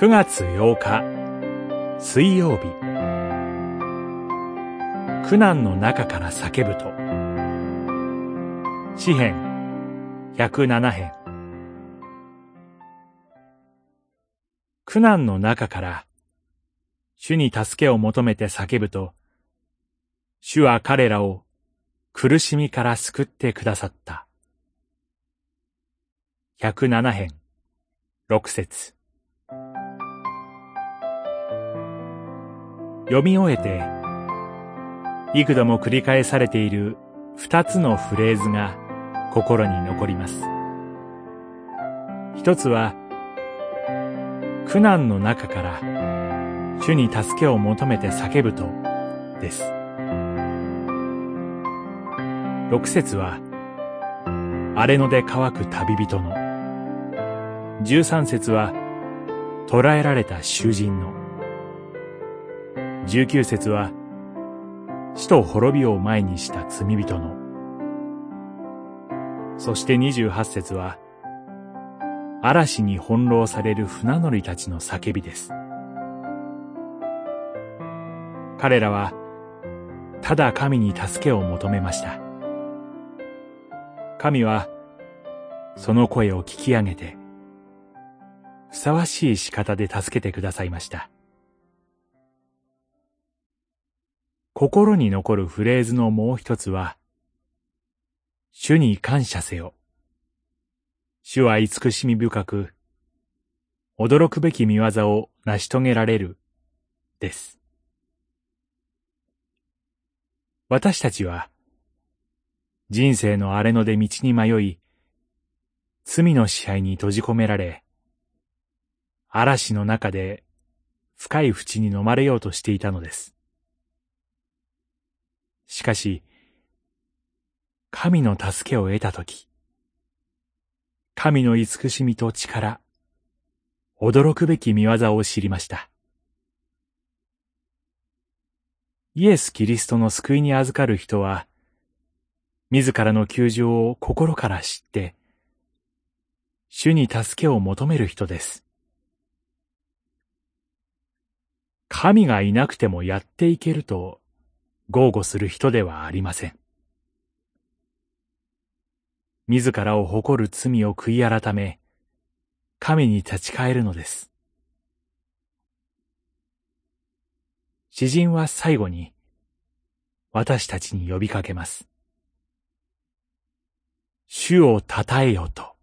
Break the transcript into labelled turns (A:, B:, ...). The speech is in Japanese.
A: 9月8日水曜日。苦難の中から叫ぶと。詩編。107編。苦難の中から主に助けを求めて叫ぶと主は彼らを苦しみから救ってくださった。107編。6節。読み終えて、幾度も繰り返されている二つのフレーズが心に残ります。一つは、苦難の中から主に助けを求めて叫ぶとです。六節は、荒れ野で乾く旅人の。十三節は、捕らえられた囚人の。19節は、死と滅びを前にした罪人の。そして28節は、嵐に翻弄される船乗りたちの叫びです。彼らは、ただ神に助けを求めました。神は、その声を聞き上げて、ふさわしい仕方で助けてくださいました。心に残るフレーズのもう一つは、主に感謝せよ。主は慈しみ深く、驚くべき見業を成し遂げられる、です。私たちは、人生の荒れ野で道に迷い、罪の支配に閉じ込められ、嵐の中で深い淵に飲まれようとしていたのです。しかし、神の助けを得たとき、神の慈しみと力、驚くべき見業を知りました。イエス・キリストの救いに預かる人は、自らの窮状を心から知って、主に助けを求める人です。神がいなくてもやっていけると豪語する人ではありません。自らを誇る罪を悔い改め、神に立ち返るのです。詩人は最後に、私たちに呼びかけます。主を称えよと。